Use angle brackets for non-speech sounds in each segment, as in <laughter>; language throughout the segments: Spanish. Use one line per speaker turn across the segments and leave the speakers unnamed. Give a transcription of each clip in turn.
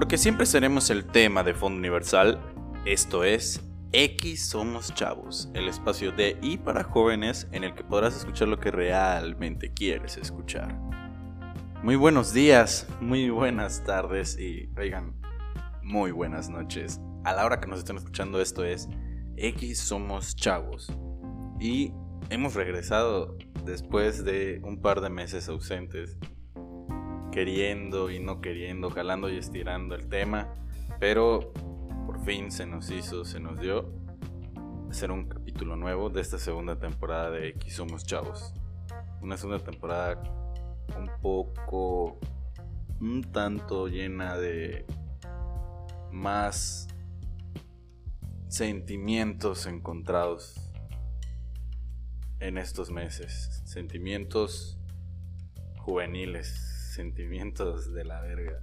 Porque siempre seremos el tema de Fondo Universal. Esto es X Somos Chavos, el espacio de y para jóvenes en el que podrás escuchar lo que realmente quieres escuchar. Muy buenos días, muy buenas tardes y, oigan, muy buenas noches. A la hora que nos estén escuchando esto es X Somos Chavos. Y hemos regresado después de un par de meses ausentes, queriendo y no queriendo, jalando y estirando el tema, pero por fin se nos hizo, se nos dio hacer un capítulo nuevo de esta segunda temporada de X Somos Chavos. Una segunda temporada un poco, un tanto llena de más sentimientos encontrados en estos meses. Sentimientos juveniles, sentimientos de la verga.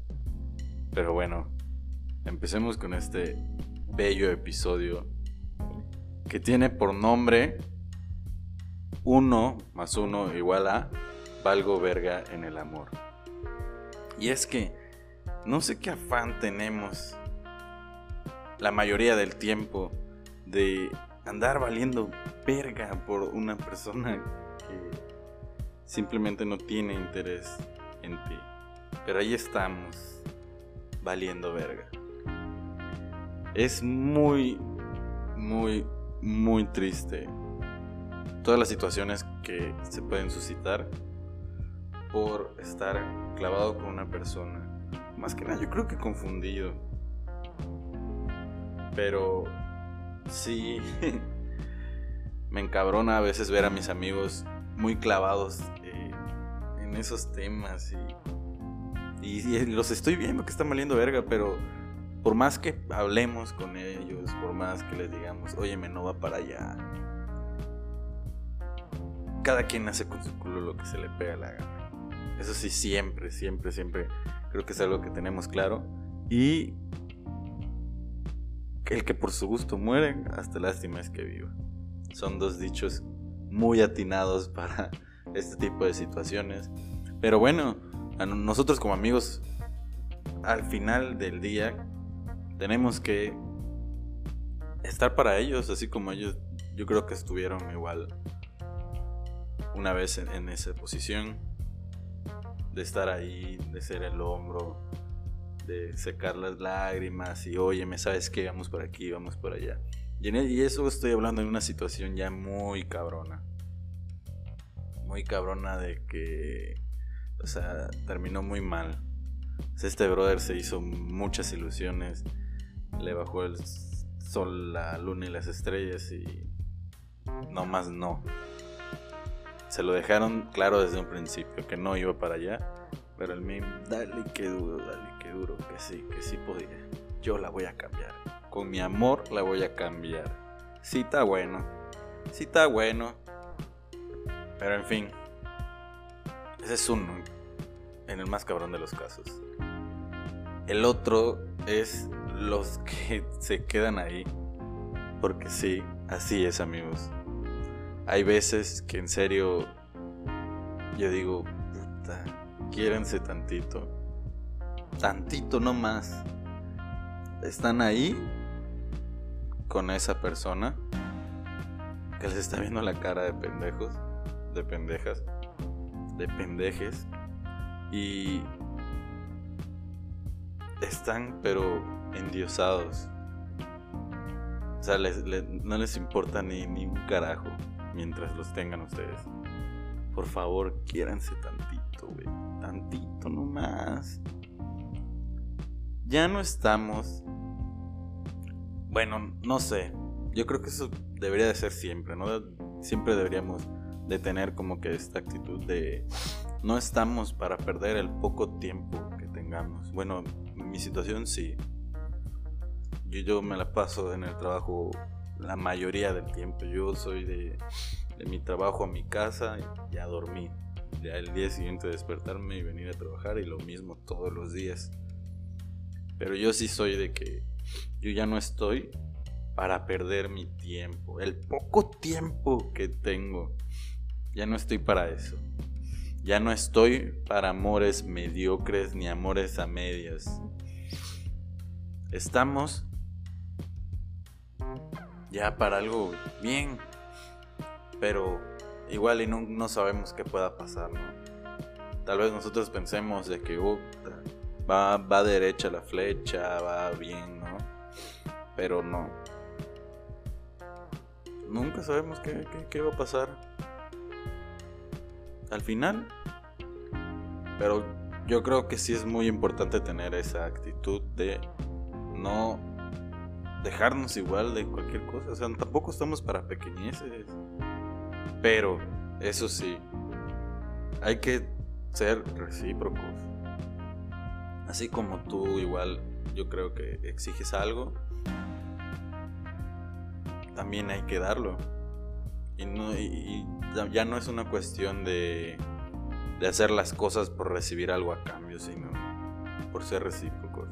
Pero bueno, empecemos con este bello episodio que tiene por nombre 1 más 1 igual a valgo verga en el amor. Y es que no sé qué afán tenemos la mayoría del tiempo de andar valiendo verga por una persona que simplemente no tiene interés Pero ahí estamos, valiendo verga. Es muy, muy, muy triste todas las situaciones que se pueden suscitar por estar clavado con una persona. Más que nada, yo creo que confundido. Pero sí, <laughs> me encabrona a veces ver a mis amigos muy clavados en esos temas y, los estoy viendo que están valiendo verga, pero por más que hablemos con ellos, por más que les digamos, oye, me no va para allá, cada quien hace con su culo lo que se le pega la gana. Eso sí, siempre, siempre, siempre creo que es algo que tenemos claro. Y el que por su gusto muere, hasta lástima es que viva. Son dos dichos muy atinados para este tipo de situaciones. Pero bueno, nosotros como amigos, al final del día, tenemos que estar para ellos, así como ellos, yo creo que estuvieron igual una vez en, esa posición de estar ahí, de ser el hombro, de secar las lágrimas y oye, me sabes que vamos por aquí, vamos por allá. Y, y eso estoy hablando en una situación ya muy cabrona. Muy cabrona de que, o sea, terminó muy mal. este brother se hizo muchas ilusiones, le bajó el sol, la luna y las estrellas y no más no se lo dejaron claro desde un principio, que no iba para allá. Pero el meme, dale que duro, dale que duro, que sí, que sí podía. Yo la voy a cambiar. Con mi amor la voy a cambiar. Sí está bueno. Sí está bueno. Pero en fin. Ese es uno. En el más cabrón de los casos. El otro es los que <laughs> se quedan ahí. Porque sí, así es amigos hay veces que en serio yo digo, puta, quiérense tantito. Tantito no más. Están ahí con esa persona que les está viendo la cara de pendejos, de pendejas, de pendejes y están pero endiosados. O sea, no les importa ni, ni un carajo mientras los tengan ustedes. Por favor, quiéranse tantito, güey. Tantito nomás. Ya no estamos. Bueno, no sé. Yo creo que eso debería de ser siempre, ¿no? Siempre deberíamos de tener como que esta actitud de no estamos para perder el poco tiempo que tengamos. Bueno, mi situación sí. Yo, yo me la paso en el trabajo la mayoría del tiempo. Yo soy de, mi trabajo a mi casa y a dormir. Ya el día siguiente despertarme y venir a trabajar y lo mismo todos los días. Pero yo sí soy de que yo ya no estoy para perder mi tiempo. El poco tiempo que tengo, ya no estoy para eso. Ya no estoy para amores mediocres ni amores a medias. estamos ya para algo bien, pero igual y no, sabemos qué pueda pasar, ¿no? Tal vez nosotros pensemos de que va, va derecha la flecha, va bien, ¿no? Pero no. Nunca sabemos qué, qué va a pasar. Al final. Pero yo creo que sí es muy importante tener esa actitud de no dejarnos igual de cualquier cosa. O sea, tampoco estamos para pequeñeces. Pero, eso sí, hay que ser recíprocos. Así como tú igual, yo creo que exiges algo, también hay que darlo. Y, no, ya no es una cuestión de de hacer las cosas por recibir algo a cambio, sino por ser recíprocos.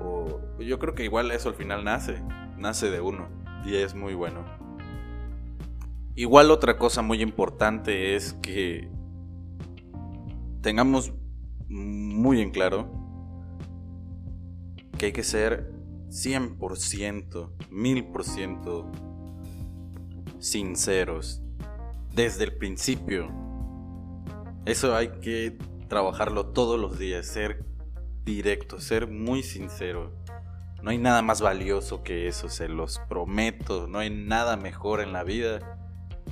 O yo creo que igual eso al final nace, nace de uno y es muy bueno. Igual otra cosa muy importante es que tengamos muy en claro que hay que ser 100%, 1000% sinceros desde el principio eso hay que trabajarlo todos los días, ser directo, ser muy sincero. No hay nada más valioso que eso, se los prometo. No hay nada mejor en la vida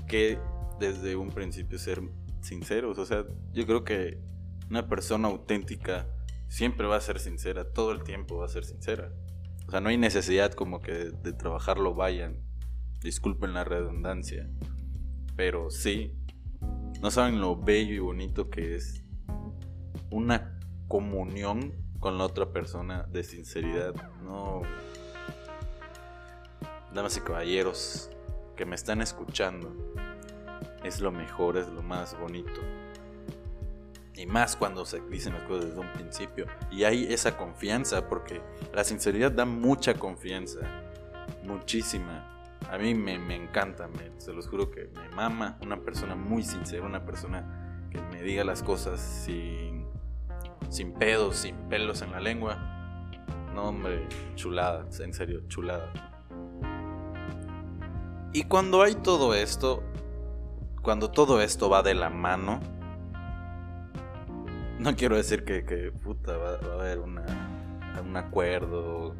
que desde un principio ser sinceros. O sea, yo creo que una persona auténtica siempre va a ser sincera, todo el tiempo va a ser sincera. O sea, no hay necesidad como que de, de trabajarlo vayan. Disculpen la redundancia. Pero sí, no saben lo bello y bonito que es una comunión con la otra persona de sinceridad. No. Damas y caballeros que me están escuchando, es lo mejor, es lo más bonito. Y más cuando se dicen las cosas desde un principio. Y hay esa confianza, porque la sinceridad da mucha confianza. Muchísima. A mí me, encanta, se los juro que me mama una persona muy sincera, una persona que me diga las cosas sin, sin pedos, sin pelos en la lengua. No, hombre, chulada, en serio, chulada. Y cuando hay todo esto, cuando todo esto va de la mano, no quiero decir que, que puta, va, a haber una, un acuerdo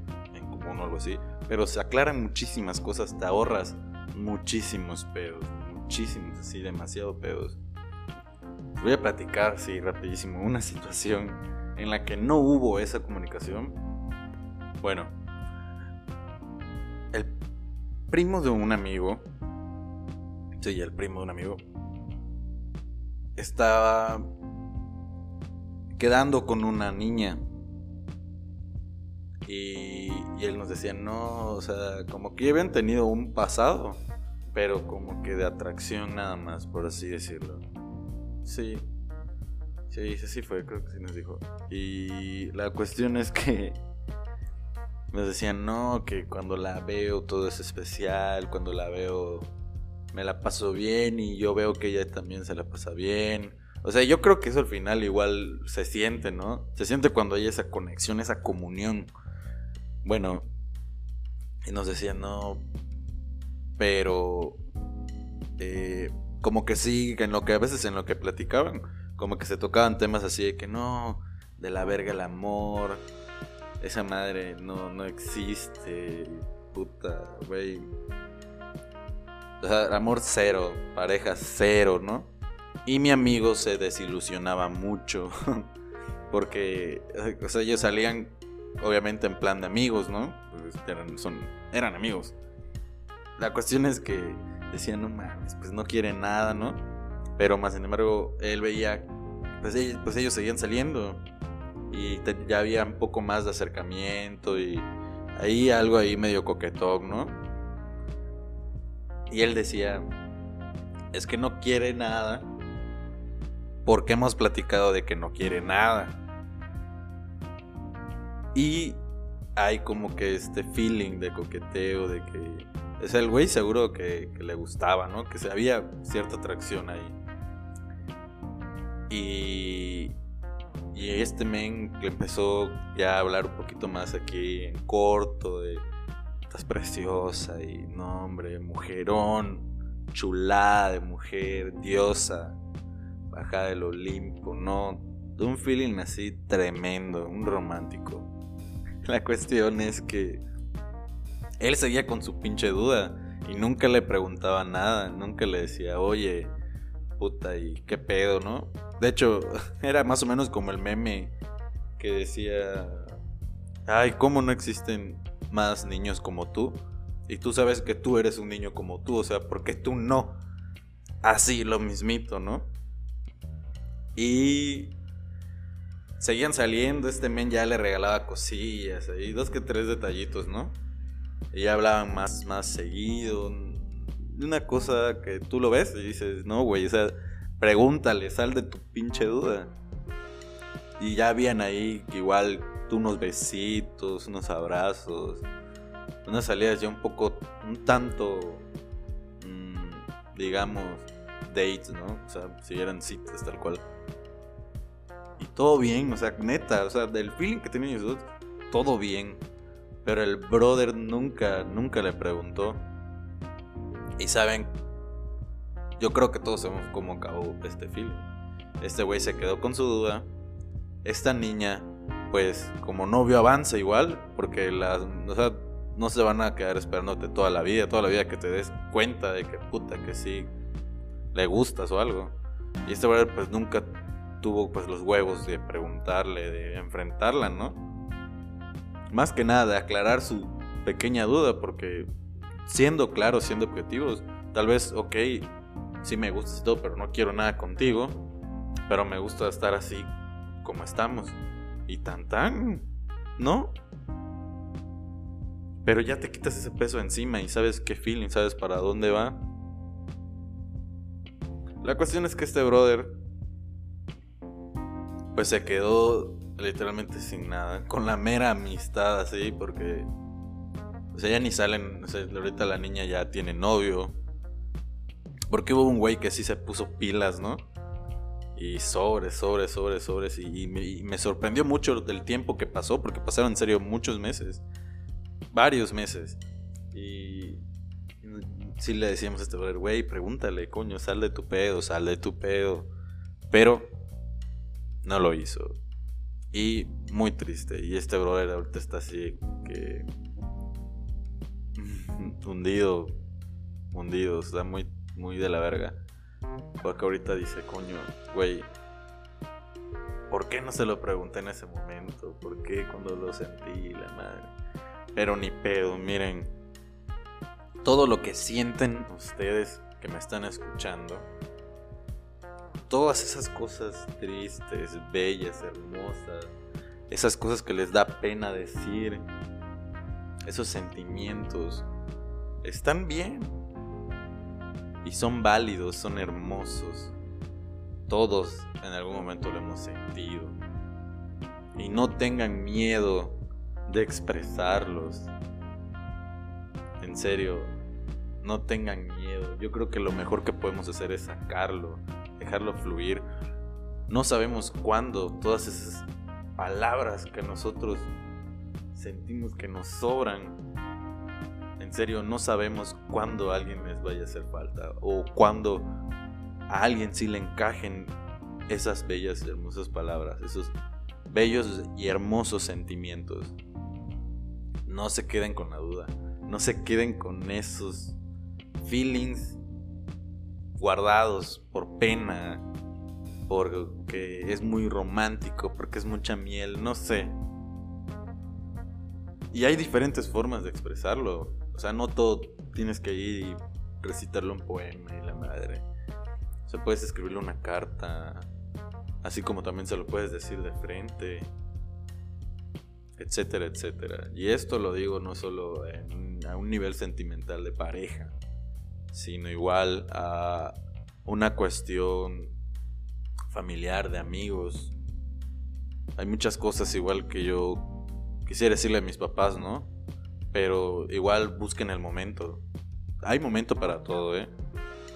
o algo así, pero se aclaran muchísimas cosas, te ahorras muchísimos pedos, muchísimos, así, demasiado pedos. Voy a platicar, así, rapidísimo, una <laughs> situación en la que no hubo esa comunicación. Bueno, el primo de un amigo, sí, el primo de un amigo, estaba quedando con una niña y, él nos decía, no, o sea, como que habían tenido un pasado, pero como que de atracción nada más, por así decirlo. Sí, sí, sí, sí fue, creo que sí nos dijo. Y la cuestión es que nos decían, no, que cuando la veo todo es especial, cuando la veo me la paso bien y yo veo que ella también se la pasa bien. O sea, yo creo que eso al final igual se siente, ¿no? Se siente cuando hay esa conexión, esa comunión bueno, y nos decían, no, pero eh, como que sí, en lo que a veces en lo que platicaban, como que se tocaban temas así de que no, de la verga el amor, esa madre no, no existe, puta, güey. O sea, amor cero, pareja cero, ¿no? Y mi amigo se desilusionaba mucho, <laughs> porque, o sea, ellos salían obviamente en plan de amigos, ¿no? Pues eran, amigos. La cuestión es que decían, no mames, pues no quieren nada, ¿no? Pero más sin embargo, él veía, pues ellos, pues ellos seguían saliendo y ya había un poco más de acercamiento y ahí algo ahí medio coquetón, ¿no? Y él decía, es que no quiere nada porque hemos platicado de que no quiere nada. Y hay como que este feeling de coqueteo, de que... Es el güey seguro que, le gustaba, ¿no? Que se había cierta atracción ahí. Y, Y este men le empezó ya a hablar un poquito más aquí en corto de estás preciosa y no hombre, mujerón, chulada de mujer, diosa, baja del Olimpo, no, de un feeling así tremendo, un romántico. <laughs> La cuestión es que él seguía con su pinche duda y nunca le preguntaba nada, nunca le decía, oye, puta, ¿y qué pedo, no? De hecho, <laughs> era más o menos como el meme que decía, ay, ¿cómo no existen más niños como tú? Y tú sabes que tú eres un niño como tú, o sea, ¿por qué tú no? Así, lo mismito, ¿no? Y seguían saliendo, este men ya le regalaba cosillas, y dos que tres detallitos, ¿no? Y ya hablaban más, más seguido. Una cosa que tú lo ves y dices, no, güey, o sea, pregúntale, sal de tu pinche duda. Y ya habían ahí igual unos besitos, unos abrazos, unas salidas ya un poco, un tanto, mm, digamos, dates, ¿no? O sea, si eran citas tal cual. Y todo bien, o sea, neta, o sea, del feeling que tenían ellos todo bien. Pero el brother nunca, nunca le preguntó. Y saben, yo creo que todos sabemos cómo acabó este film. Este güey se quedó con su duda. Esta niña, pues, como no vio avance igual, porque las, o sea, no se van a quedar esperándote toda la vida, toda la vida que te des cuenta de que puta que sí le gustas o algo. Y este brother pues nunca tuvo pues los huevos de preguntarle, de enfrentarla, ¿no? Más que nada de aclarar su pequeña duda, porque siendo claros, siendo objetivos, tal vez, ok, sí me gustas y todo, pero no quiero nada contigo. Pero me gusta estar así como estamos. Y tan tan, ¿no? Pero ya te quitas ese peso encima y sabes qué feeling, sabes para dónde va. La cuestión es que este brother pues se quedó literalmente sin nada, con la mera amistad así, porque sea, ya ni salen, o sea, ahorita la niña ya tiene novio, porque hubo un güey que sí se puso pilas, ¿no? Y sobres, sobres, sobres, sobres. Y, me, sorprendió mucho el tiempo que pasó, porque pasaron en serio muchos meses. Varios meses. Y sí le decíamos a este güey, pregúntale, coño, sal de tu pedo, sal de tu pedo. Pero no lo hizo. Y muy triste. Y este brother ahorita está así que... <laughs> hundido. Hundido. Está muy muy de la verga. Porque ahorita dice, coño, güey, ¿por qué no se lo pregunté en ese momento? ¿Por qué cuando lo sentí, la madre? Pero ni pedo, miren, todo lo que sienten ustedes que me están escuchando, todas esas cosas tristes, bellas, hermosas, esas cosas que les da pena decir, esos sentimientos, están bien y son válidos, son hermosos. Todos en algún momento lo hemos sentido. Y no tengan miedo de expresarlos. En serio, no tengan miedo. Yo creo que lo mejor que podemos hacer es sacarlo, dejarlo fluir. No sabemos cuándo todas esas palabras que nosotros sentimos que nos sobran en serio, no sabemos cuándo a alguien les vaya a hacer falta o cuándo a alguien sí le encajen esas bellas y hermosas palabras, esos bellos y hermosos sentimientos. No se queden con la duda, no se queden con esos feelings guardados por pena, porque es muy romántico, porque es mucha miel, no sé. Y hay diferentes formas de expresarlo. O sea, no todo tienes que ir y recitarle un poema y la madre. O sea, puedes escribirle una carta, así como también se lo puedes decir de frente, etcétera, etcétera. Y esto lo digo no solo a un nivel sentimental de pareja, sino igual a una cuestión familiar, de amigos. Hay muchas cosas igual que yo quisiera decirle a mis papás, ¿no? Pero igual busquen el momento. Hay momento para todo, ¿eh?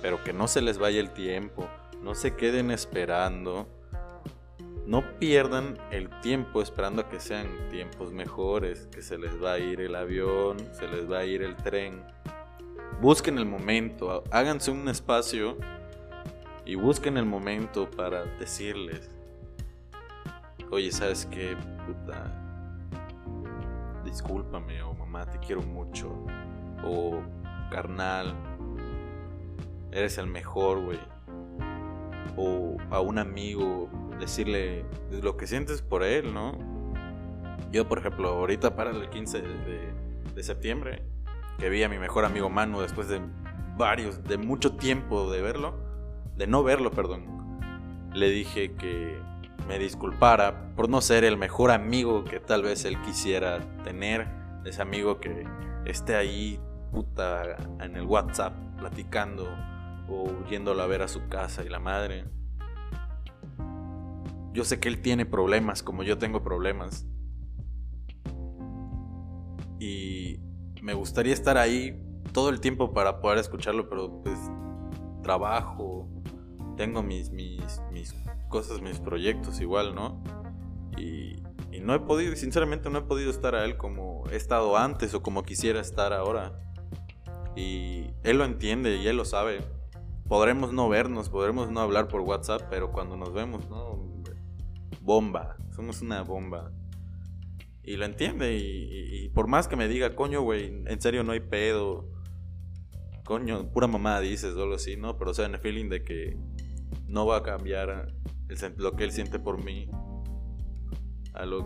Pero que no se les vaya el tiempo. No se queden esperando. no pierdan el tiempo esperando a que sean tiempos mejores, que se les va a ir el avión, se les va a ir el tren. Busquen el momento, háganse un espacio y busquen el momento para decirles, oye, ¿sabes qué? Puta, discúlpame, o mamá, te quiero mucho, o carnal, eres el mejor, güey. O a un amigo, decirle lo que sientes por él, ¿no? Yo, por ejemplo, ahorita para el 15 de, de septiembre, que vi a mi mejor amigo Manu después de varios, de mucho tiempo de verlo, de no verlo, perdón, le dije que me disculpara por no ser el mejor amigo que tal vez él quisiera tener, ese amigo que esté ahí puta en el WhatsApp platicando o yéndolo a ver a su casa y la madre. Yo sé que él tiene problemas como yo tengo problemas. Y me gustaría estar ahí todo el tiempo para poder escucharlo, pero pues trabajo, tengo mis, mis, cosas, mis proyectos igual, ¿no? Y, y no he podido, sinceramente no he podido estar a él como he estado antes o como quisiera estar ahora. Y él lo entiende y él lo sabe. Podremos no vernos, podremos no hablar por WhatsApp, pero cuando nos vemos, ¿no? Bomba, somos una bomba. Y lo entiende y, por más que me diga, coño, güey, en serio no hay pedo. Coño, pura mamá dices o algo así, ¿no? Pero o sea, en el feeling de que no va a cambiar lo que él siente por mí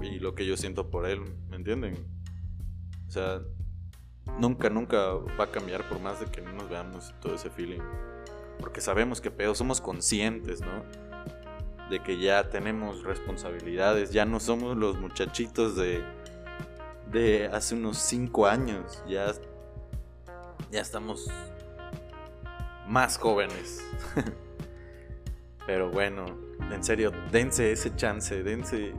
y lo que yo siento por él, ¿me entienden? O sea, nunca, nunca va a cambiar por más de que no nos veamos todo ese feeling. Porque sabemos que pedo, somos conscientes, ¿no? De que ya tenemos responsabilidades, ya no somos los muchachitos de, de hace unos 5 años, ya, ya estamos más jóvenes. <laughs> Pero bueno, en serio, dense ese chance, dense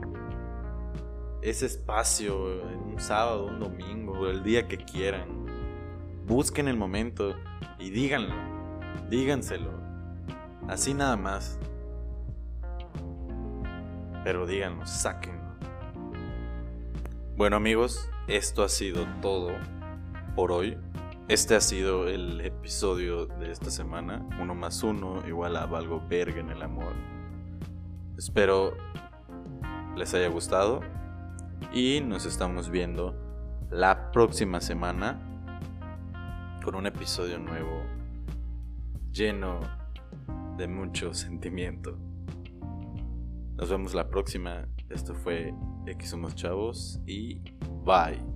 ese espacio un sábado, un domingo, el día que quieran. Busquen el momento y díganlo, díganselo. Así nada más. Pero díganlo, sáquenlo. Bueno amigos, esto ha sido todo por hoy. Este ha sido el episodio de esta semana. Uno más uno igual a Valgo Verga en el amor. Espero les haya gustado y nos estamos viendo la próxima semana con un episodio nuevo lleno de mucho sentimiento. Nos vemos la próxima. Esto fue X Somos Chavos y bye.